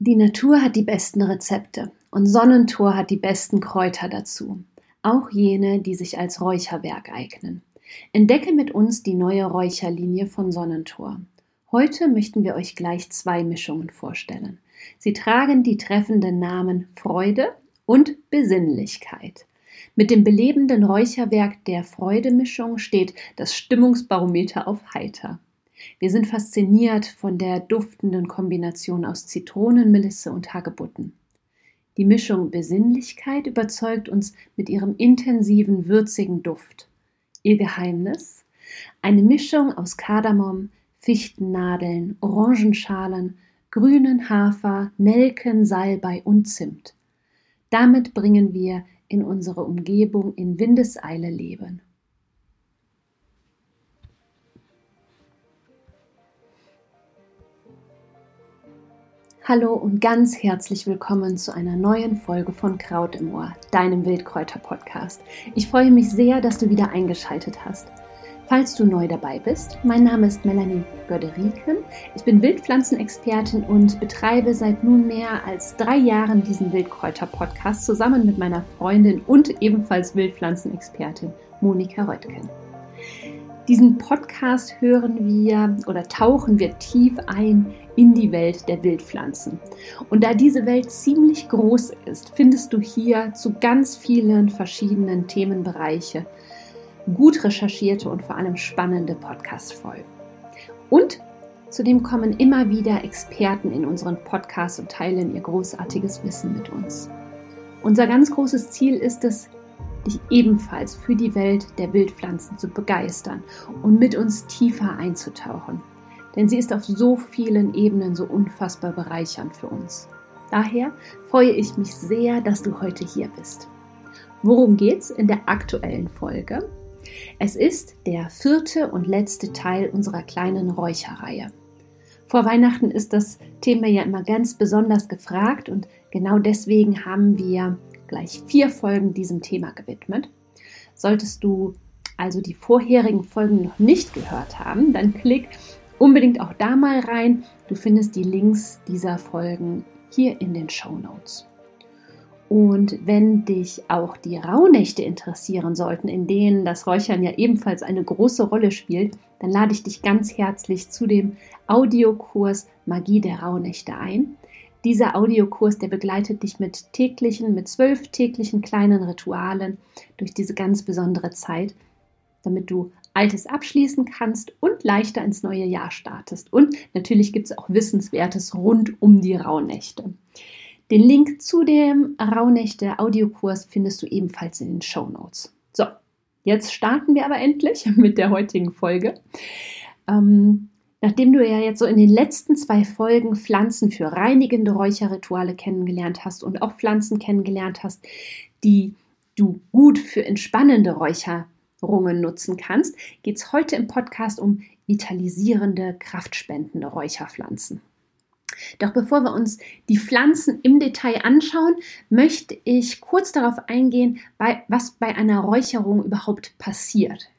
Die Natur hat die besten Rezepte und Sonnentor hat die besten Kräuter dazu, auch jene, die sich als Räucherwerk eignen. Entdecke mit uns die neue Räucherlinie von Sonnentor. Heute möchten wir euch gleich zwei Mischungen vorstellen. Sie tragen die treffenden Namen Freude und Besinnlichkeit. Mit dem belebenden Räucherwerk der Freudemischung steht das Stimmungsbarometer auf heiter. Wir sind fasziniert von der duftenden Kombination aus Zitronenmelisse und Hagebutten. Die Mischung Besinnlichkeit überzeugt uns mit ihrem intensiven, würzigen Duft. Ihr Geheimnis? Eine Mischung aus Kardamom, Fichtennadeln, Orangenschalen, grünen Hafer, Nelken, Salbei und Zimt. Damit bringen wir in unsere Umgebung in Windeseile Leben. Hallo und ganz herzlich willkommen zu einer neuen Folge von Kraut im Ohr, deinem Wildkräuter-Podcast. Ich freue mich sehr, dass du wieder eingeschaltet hast. Falls du neu dabei bist, mein Name ist Melanie Göderiken. Ich bin Wildpflanzenexpertin und betreibe seit nunmehr als drei Jahren diesen Wildkräuter-Podcast zusammen mit meiner Freundin und ebenfalls Wildpflanzenexpertin Monika Röttgen. Diesen Podcast hören wir oder tauchen wir tief ein in die Welt der Wildpflanzen. Und da diese Welt ziemlich groß ist, findest du hier zu ganz vielen verschiedenen Themenbereiche gut recherchierte und vor allem spannende Podcast-Folgen. Und zudem kommen immer wieder Experten in unseren Podcast und teilen ihr großartiges Wissen mit uns. Unser ganz großes Ziel ist es, dich ebenfalls für die Welt der Wildpflanzen zu begeistern und mit uns tiefer einzutauchen. Denn sie ist auf so vielen Ebenen so unfassbar bereichernd für uns. Daher freue ich mich sehr, dass du heute hier bist. Worum geht's in der aktuellen Folge? Es ist der vierte und letzte Teil unserer kleinen Räucherreihe. Vor Weihnachten ist das Thema ja immer ganz besonders gefragt und genau deswegen haben wir gleich vier Folgen diesem Thema gewidmet. Solltest du also die vorherigen Folgen noch nicht gehört haben, dann klick unbedingt auch da mal rein. Du findest die Links dieser Folgen hier in den Show Notes. Und wenn dich auch die Rauhnächte interessieren sollten, in denen das Räuchern ja ebenfalls eine große Rolle spielt, dann lade ich dich ganz herzlich zu dem Audiokurs Magie der Rauhnächte ein. Dieser Audiokurs, der begleitet dich mit täglichen, mit zwölf täglichen kleinen Ritualen durch diese ganz besondere Zeit, damit du Altes abschließen kannst und leichter ins neue Jahr startest. Und natürlich gibt es auch Wissenswertes rund um die Rauhnächte. Den Link zu dem Rauhnächte Audiokurs findest du ebenfalls in den Show Notes. So, jetzt starten wir aber endlich mit der heutigen Folge. Ähm, Nachdem du ja jetzt so in den letzten zwei Folgen Pflanzen für reinigende Räucherrituale kennengelernt hast und auch Pflanzen kennengelernt hast, die du gut für entspannende Räucherungen nutzen kannst, geht es heute im Podcast um vitalisierende, kraftspendende Räucherpflanzen. Doch bevor wir uns die Pflanzen im Detail anschauen, möchte ich kurz darauf eingehen, was bei einer Räucherung überhaupt passiert.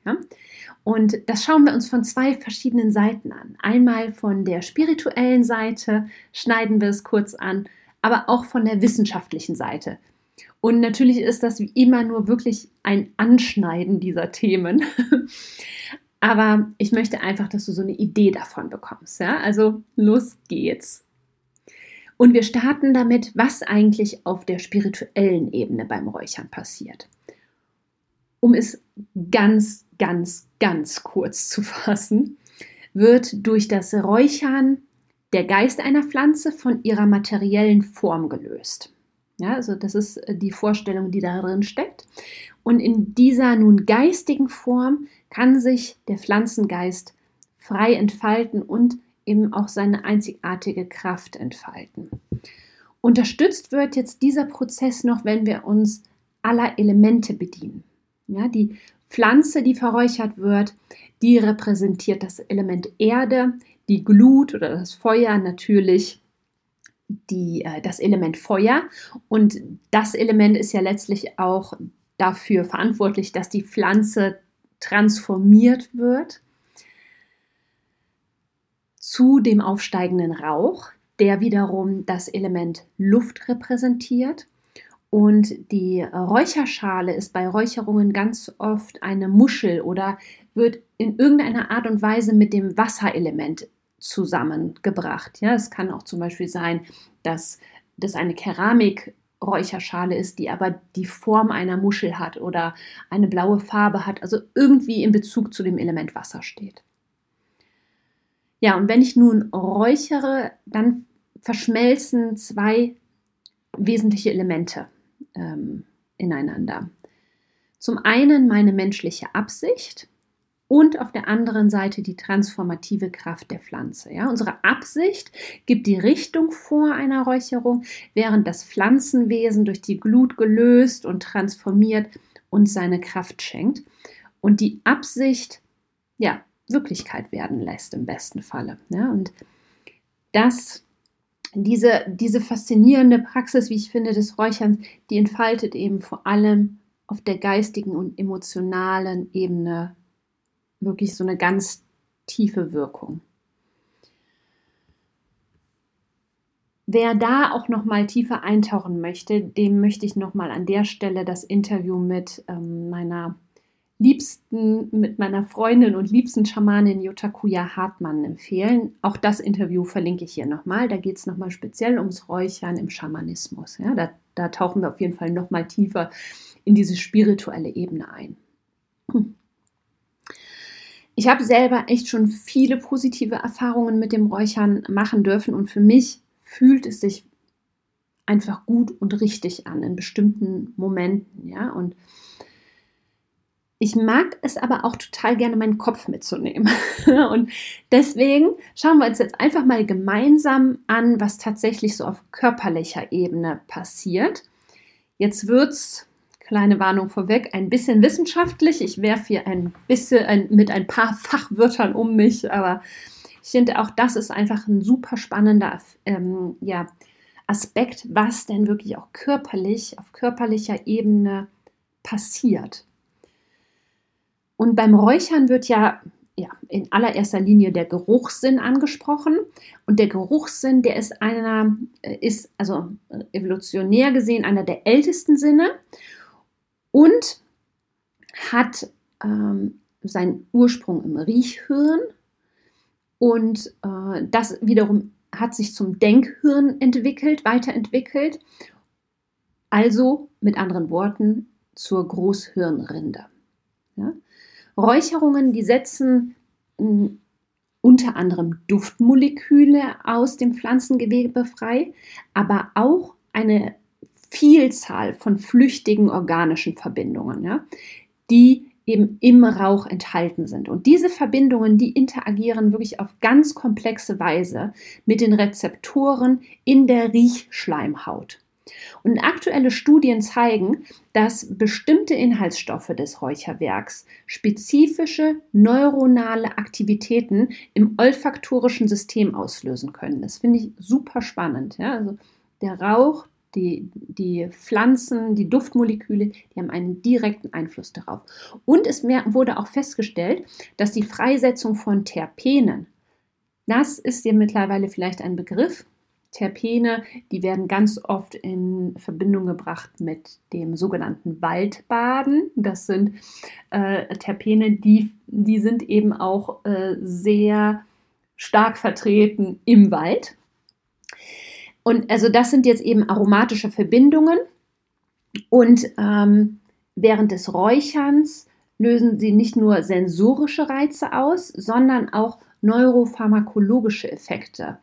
Und das schauen wir uns von zwei verschiedenen Seiten an. Einmal von der spirituellen Seite schneiden wir es kurz an, aber auch von der wissenschaftlichen Seite. Und natürlich ist das wie immer nur wirklich ein Anschneiden dieser Themen. aber ich möchte einfach, dass du so eine Idee davon bekommst. Ja? Also los geht's. Und wir starten damit, was eigentlich auf der spirituellen Ebene beim Räuchern passiert. Um es ganz, ganz, ganz kurz zu fassen, wird durch das Räuchern der Geist einer Pflanze von ihrer materiellen Form gelöst. Ja, also das ist äh, die Vorstellung, die darin steckt. Und in dieser nun geistigen Form kann sich der Pflanzengeist frei entfalten und eben auch seine einzigartige Kraft entfalten. Unterstützt wird jetzt dieser Prozess noch, wenn wir uns aller Elemente bedienen. Ja, die Pflanze, die verräuchert wird, die repräsentiert das Element Erde, die Glut oder das Feuer natürlich die, äh, das Element Feuer. Und das Element ist ja letztlich auch dafür verantwortlich, dass die Pflanze transformiert wird zu dem aufsteigenden Rauch. der wiederum das Element Luft repräsentiert. Und die Räucherschale ist bei Räucherungen ganz oft eine Muschel oder wird in irgendeiner Art und Weise mit dem Wasserelement zusammengebracht. Ja, es kann auch zum Beispiel sein, dass das eine Keramikräucherschale ist, die aber die Form einer Muschel hat oder eine blaue Farbe hat, also irgendwie in Bezug zu dem Element Wasser steht. Ja, und wenn ich nun räuchere, dann verschmelzen zwei wesentliche Elemente ähm, ineinander. Zum einen meine menschliche Absicht und auf der anderen Seite die transformative Kraft der Pflanze. Ja, unsere Absicht gibt die Richtung vor einer Räucherung, während das Pflanzenwesen durch die Glut gelöst und transformiert uns seine Kraft schenkt. Und die Absicht, ja, Wirklichkeit werden lässt im besten Falle. Ja, und das diese, diese faszinierende Praxis, wie ich finde, des Räucherns, die entfaltet eben vor allem auf der geistigen und emotionalen Ebene wirklich so eine ganz tiefe Wirkung. Wer da auch noch mal tiefer eintauchen möchte, dem möchte ich noch mal an der Stelle das Interview mit ähm, meiner liebsten, mit meiner Freundin und liebsten Schamanin Yotakuya Hartmann empfehlen. Auch das Interview verlinke ich hier nochmal. Da geht es nochmal speziell ums Räuchern im Schamanismus. Ja, da, da tauchen wir auf jeden Fall nochmal tiefer in diese spirituelle Ebene ein. Ich habe selber echt schon viele positive Erfahrungen mit dem Räuchern machen dürfen und für mich fühlt es sich einfach gut und richtig an in bestimmten Momenten, ja und ich mag es aber auch total gerne, meinen Kopf mitzunehmen. Und deswegen schauen wir uns jetzt einfach mal gemeinsam an, was tatsächlich so auf körperlicher Ebene passiert. Jetzt wird es, kleine Warnung vorweg, ein bisschen wissenschaftlich. Ich werfe hier ein bisschen ein, mit ein paar Fachwörtern um mich, aber ich finde auch, das ist einfach ein super spannender ähm, ja, Aspekt, was denn wirklich auch körperlich, auf körperlicher Ebene passiert. Und beim Räuchern wird ja, ja in allererster Linie der Geruchssinn angesprochen. Und der Geruchssinn, der ist einer, äh, ist also äh, evolutionär gesehen einer der ältesten Sinne und hat ähm, seinen Ursprung im Riechhirn. Und äh, das wiederum hat sich zum Denkhirn entwickelt, weiterentwickelt. Also mit anderen Worten zur Großhirnrinde. Ja? Räucherungen, die setzen mh, hm, unter anderem Duftmoleküle aus dem Pflanzengewebe frei, aber auch eine Vielzahl von flüchtigen organischen Verbindungen, ja, die eben im Rauch enthalten sind. Und diese Verbindungen, die interagieren wirklich auf ganz komplexe Weise mit den Rezeptoren in der Riechschleimhaut. Und aktuelle Studien zeigen, dass bestimmte Inhaltsstoffe des Räucherwerks spezifische neuronale Aktivitäten im olfaktorischen System auslösen können. Das finde ich super spannend. Ja? Also der Rauch, die, die Pflanzen, die Duftmoleküle, die haben einen direkten Einfluss darauf. Und es wurde auch festgestellt, dass die Freisetzung von Terpenen, das ist dir mittlerweile vielleicht ein Begriff, Terpene, die werden ganz oft in Verbindung gebracht mit dem sogenannten Waldbaden. Das sind äh, Terpene, die, die sind eben auch äh, sehr stark vertreten im Wald. Und also das sind jetzt eben aromatische Verbindungen. Und ähm, während des Räucherns lösen sie nicht nur sensorische Reize aus, sondern auch neuropharmakologische Effekte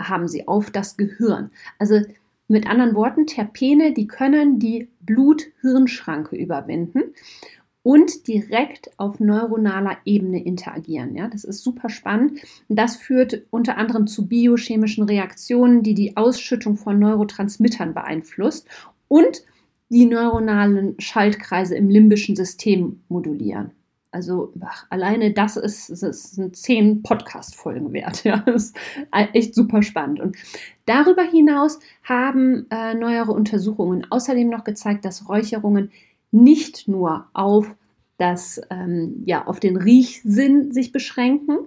haben sie auf das Gehirn. Also mit anderen Worten, Terpene, die können die Blut-Hirn-Schranke überwinden und direkt auf neuronaler Ebene interagieren. Ja, das ist super spannend. Das führt unter anderem zu biochemischen Reaktionen, die die Ausschüttung von Neurotransmittern beeinflusst und die neuronalen Schaltkreise im limbischen System modulieren. Also ach, alleine das ist, das sind zehn Podcast-Folgen wert. Ja, das ist echt super spannend. Und darüber hinaus haben äh, neuere Untersuchungen außerdem noch gezeigt, dass Räucherungen nicht nur auf das, ähm, ja, auf den Riechsinn sich beschränken,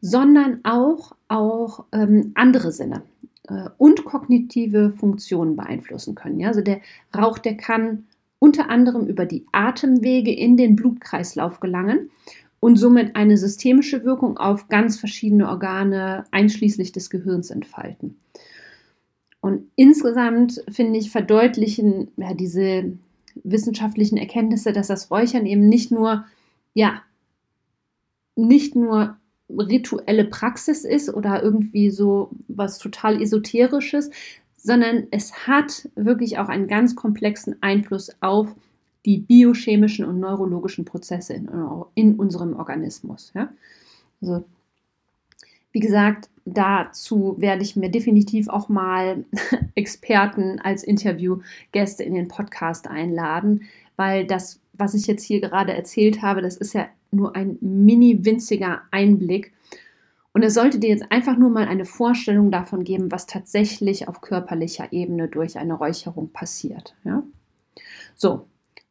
sondern auch, auch ähm, andere Sinne. äh, und kognitive Funktionen beeinflussen können. Ja? Also der Rauch, der kann unter anderem über die Atemwege in den Blutkreislauf gelangen und somit eine systemische Wirkung auf ganz verschiedene Organe einschließlich des Gehirns entfalten. Und insgesamt finde ich verdeutlichen ja, diese wissenschaftlichen Erkenntnisse, dass das Räuchern eben nicht nur ja nicht nur rituelle Praxis ist oder irgendwie so was total esoterisches, sondern es hat wirklich auch einen ganz komplexen Einfluss auf die biochemischen und neurologischen Prozesse in, in unserem Organismus. Ja? Also, wie gesagt, dazu werde ich mir definitiv auch mal Experten als Interviewgäste in den Podcast einladen, weil das, was ich jetzt hier gerade erzählt habe, das ist ja nur ein mini winziger Einblick und es sollte dir jetzt einfach nur mal eine Vorstellung davon geben, was tatsächlich auf körperlicher Ebene durch eine Räucherung passiert. Ja? So,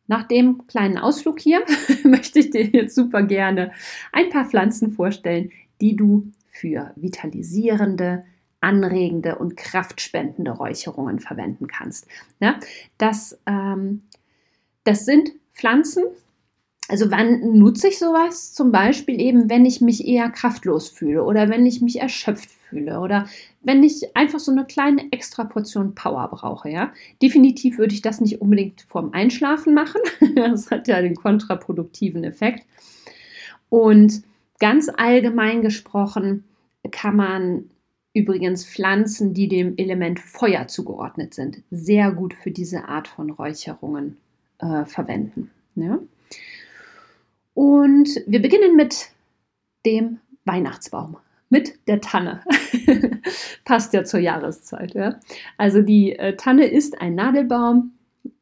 nach dem kleinen Ausflug hier möchte ich dir jetzt super gerne ein paar Pflanzen vorstellen, die du für vitalisierende, anregende und kraftspendende Räucherungen verwenden kannst. Ja, das, ähm, das sind Pflanzen, also wann nutze ich sowas? Zum Beispiel eben, wenn ich mich eher kraftlos fühle oder wenn ich mich erschöpft fühle oder wenn ich einfach so eine kleine extra Portion Power brauche, ja. Definitiv würde ich das nicht unbedingt vorm Einschlafen machen. das hat ja den kontraproduktiven Effekt. Und ganz allgemein gesprochen kann man übrigens Pflanzen, die dem Element Feuer zugeordnet sind, sehr gut für diese Art von Räucherungen äh, verwenden. Ja? Und wir beginnen mit dem Weihnachtsbaum, mit der Tanne. Passt ja zur Jahreszeit. Ja? Also die äh, Tanne ist ein Nadelbaum.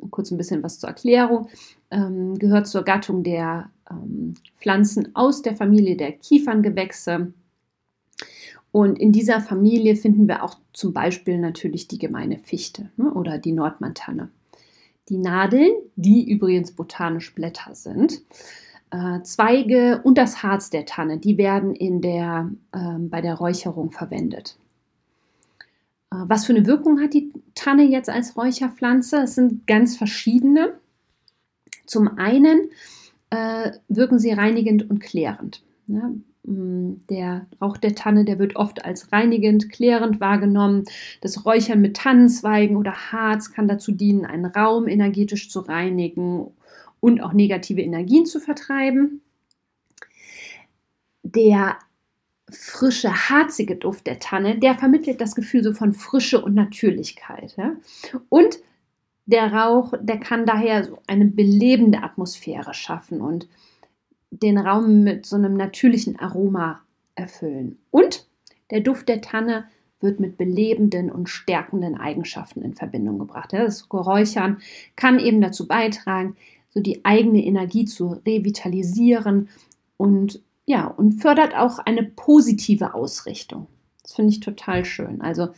Kurz ein bisschen was zur Erklärung. Ähm, gehört zur Gattung der ähm, Pflanzen aus der Familie der Kieferngewächse. Und in dieser Familie finden wir auch zum Beispiel natürlich die gemeine Fichte ne, oder die Nordmantanne. Die Nadeln, die übrigens botanisch Blätter sind, äh, Zweige und das Harz der Tanne, die werden in der, äh, bei der Räucherung verwendet. Äh, was für eine Wirkung hat die Tanne jetzt als Räucherpflanze? Es sind ganz verschiedene. Zum einen äh, wirken sie reinigend und klärend. Ja, mm, der Rauch der Tanne, der wird oft als reinigend, klärend wahrgenommen. Das Räuchern mit Tannenzweigen oder Harz kann dazu dienen, einen Raum energetisch zu reinigen und auch negative Energien zu vertreiben. Der frische, harzige Duft der Tanne, der vermittelt das Gefühl so von Frische und Natürlichkeit. Ja? Und der Rauch, der kann daher so eine belebende Atmosphäre schaffen und den Raum mit so einem natürlichen Aroma erfüllen. Und der Duft der Tanne wird mit belebenden und stärkenden Eigenschaften in Verbindung gebracht. Das Geräuchern kann eben dazu beitragen, so die eigene Energie zu revitalisieren und ja, und fördert auch eine positive Ausrichtung. Das finde ich total schön. Also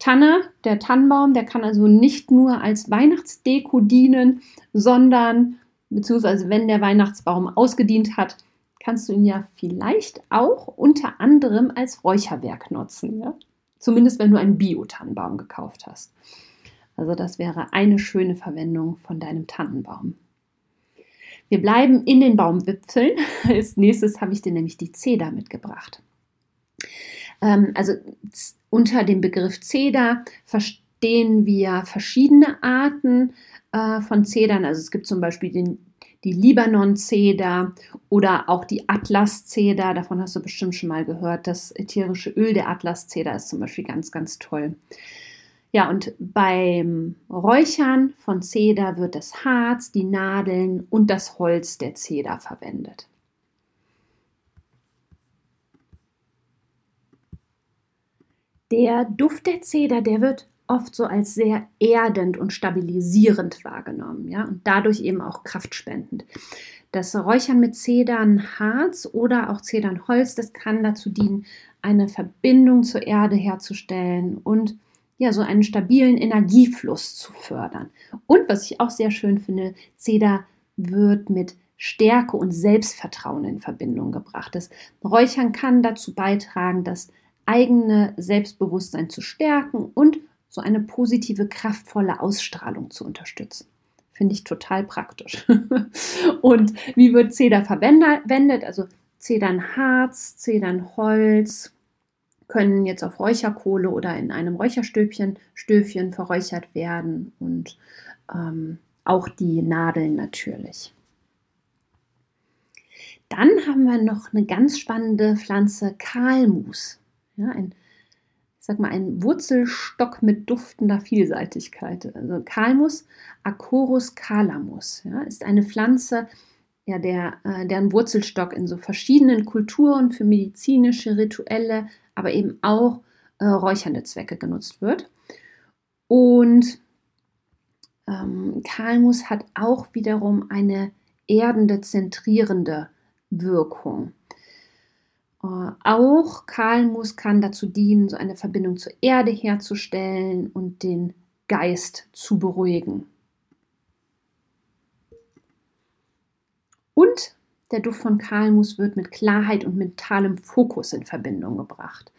Tanne, der Tannenbaum, der kann also nicht nur als Weihnachtsdeko dienen, sondern beziehungsweise wenn der Weihnachtsbaum ausgedient hat, kannst du ihn ja vielleicht auch unter anderem als Räucherwerk nutzen. Ja? Zumindest wenn du einen Bio-Tannenbaum gekauft hast. Also das wäre eine schöne Verwendung von deinem Tannenbaum. Wir bleiben in den Baumwipfeln. Als nächstes habe ich dir nämlich die Zeder mitgebracht. Ähm, also unter dem Begriff Zeder verstehen wir verschiedene Arten äh, von Zedern. Also es gibt zum Beispiel den, die Libanon-Zeder oder auch die Atlas-Zeder. Davon hast du bestimmt schon mal gehört. Das ätherische Öl der Atlas-Zeder ist zum Beispiel ganz, ganz toll. Ja, und beim Räuchern von Zeder wird das Harz, die Nadeln und das Holz der Zeder verwendet. Der Duft der Zeder, der wird oft so als sehr erdend und stabilisierend wahrgenommen, ja, und dadurch eben auch kraftspendend. Das Räuchern mit Zedernharz oder auch Zedernholz, das kann dazu dienen, eine Verbindung zur Erde herzustellen und ja, so einen stabilen Energiefluss zu fördern. Und was ich auch sehr schön finde, Zeder wird mit Stärke und Selbstvertrauen in Verbindung gebracht. Das Räuchern kann dazu beitragen, dass eigene Selbstbewusstsein zu stärken und so eine positive, kraftvolle Ausstrahlung zu unterstützen. Finde ich total praktisch. und wie wird Zeder verwendet? Also Zedernharz, Zedernholz können jetzt auf Räucherkohle oder in einem Räucherstöpchen Stöfchen verräuchert werden und ähm, auch die Nadeln natürlich. Dann haben wir noch eine ganz spannende Pflanze Kahlmus. Ja, ein, ich sag mal, ein Wurzelstock mit duftender Vielseitigkeit. Also Kalmus, Acorus calamus, ja, ist eine Pflanze, ja, der, äh, deren Wurzelstock in so verschiedenen Kulturen für medizinische, rituelle, aber eben auch äh, räuchernde Zwecke genutzt wird. Und ähm, Kalmus hat auch wiederum eine erdende, zentrierende Wirkung. Äh, auch Kalmus kann dazu dienen, so eine Verbindung zur Erde herzustellen und den Geist zu beruhigen. Und der Duft von Kalmus wird mit Klarheit und mentalem Fokus in Verbindung gebracht.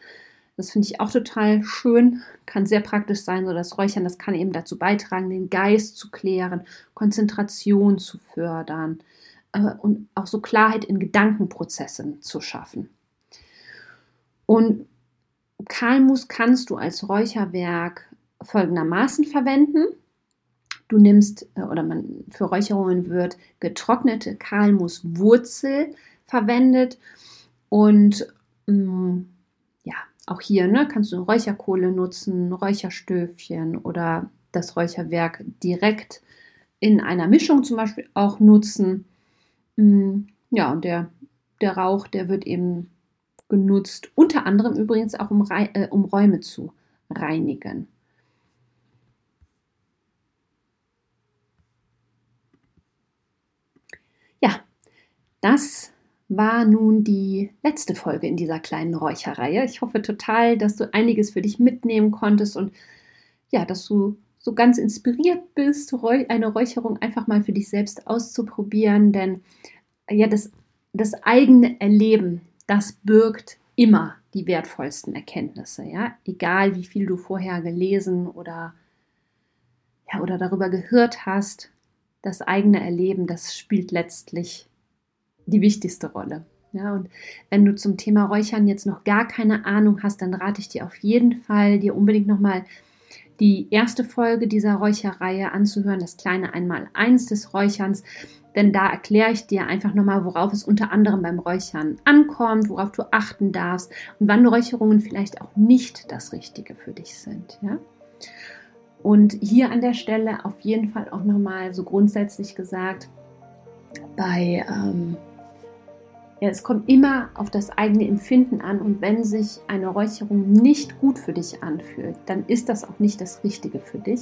Das finde ich auch total schön, kann sehr praktisch sein, so das Räuchern, das kann eben dazu beitragen, den Geist zu klären, Konzentration zu fördern äh, und auch so Klarheit in Gedankenprozessen zu schaffen. Und Kalmus kannst du als Räucherwerk folgendermaßen verwenden. Du nimmst, äh, oder man für Räucherungen wird getrocknete Kalmuswurzel verwendet und mm, ja, auch hier ne, kannst du Räucherkohle nutzen, Räucherstöfchen oder das Räucherwerk direkt in einer Mischung zum Beispiel auch nutzen. Mm, ja, und der, der Rauch, der wird eben genutzt, unter anderem übrigens auch um, äh, um Räume zu reinigen. Ja, das war nun die letzte Folge in dieser kleinen Räucherreihe. Ich hoffe total, dass du einiges für dich mitnehmen konntest und ja, dass du so ganz inspiriert bist, eine Räucherung einfach mal für dich selbst auszuprobieren, denn ja, das, das eigene Erleben, das birgt immer die wertvollsten Erkenntnisse, ja, egal wie viel du vorher gelesen oder ja, oder darüber gehört hast, das eigene Erleben, das spielt letztlich die wichtigste Rolle. Ja, und wenn du zum Thema Räuchern jetzt noch gar keine Ahnung hast, dann rate ich dir auf jeden Fall, dir unbedingt nochmal die erste Folge dieser Räucherreihe anzuhören, das kleine Einmal-Eins des Räucherns. Denn da erkläre ich dir einfach nochmal, worauf es unter anderem beim Räuchern ankommt, worauf du achten darfst und wann Räucherungen vielleicht auch nicht das Richtige für dich sind. Ja? Und hier an der Stelle auf jeden Fall auch nochmal so grundsätzlich gesagt, bei ähm, ja, es kommt immer auf das eigene Empfinden an und wenn sich eine Räucherung nicht gut für dich anfühlt, dann ist das auch nicht das Richtige für dich.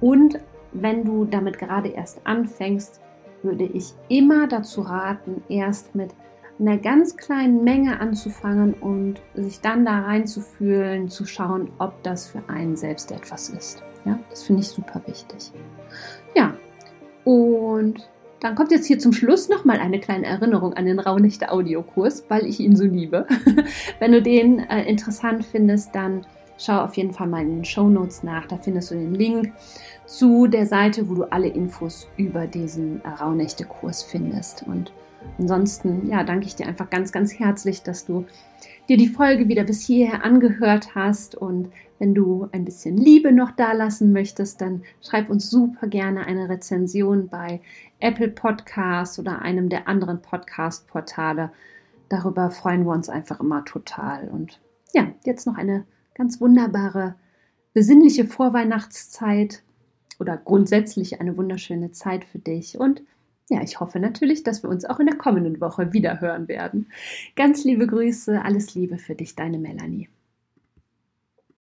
Und wenn du damit gerade erst anfängst, würde ich immer dazu raten, erst mit einer ganz kleinen Menge anzufangen und sich dann da reinzufühlen, zu schauen, ob das für einen selbst etwas ist. Ja, das finde ich super wichtig. Ja, und dann kommt jetzt hier zum Schluss nochmal eine kleine Erinnerung an den Raunächte Audiokurs, weil ich ihn so liebe. Wenn du den äh, interessant findest, dann schau auf jeden Fall mal in den Show Notes nach. Da findest du den Link zu der Seite, wo du alle Infos über diesen äh, Raunächte-Kurs findest. Und ansonsten, ja, danke ich dir einfach ganz, ganz herzlich, dass du dir die Folge wieder bis hierher angehört hast. Und wenn du ein bisschen Liebe noch da lassen möchtest, dann schreib uns super gerne eine Rezension bei Apple Podcasts oder einem der anderen Podcast-Portale. Darüber freuen wir uns einfach immer total. Und ja, jetzt noch eine ganz wunderbare, besinnliche Vorweihnachtszeit oder grundsätzlich eine wunderschöne Zeit für dich. Und ja, ich hoffe natürlich, dass wir uns auch in der kommenden Woche wieder hören werden. Ganz liebe Grüße, alles Liebe für dich, deine Melanie.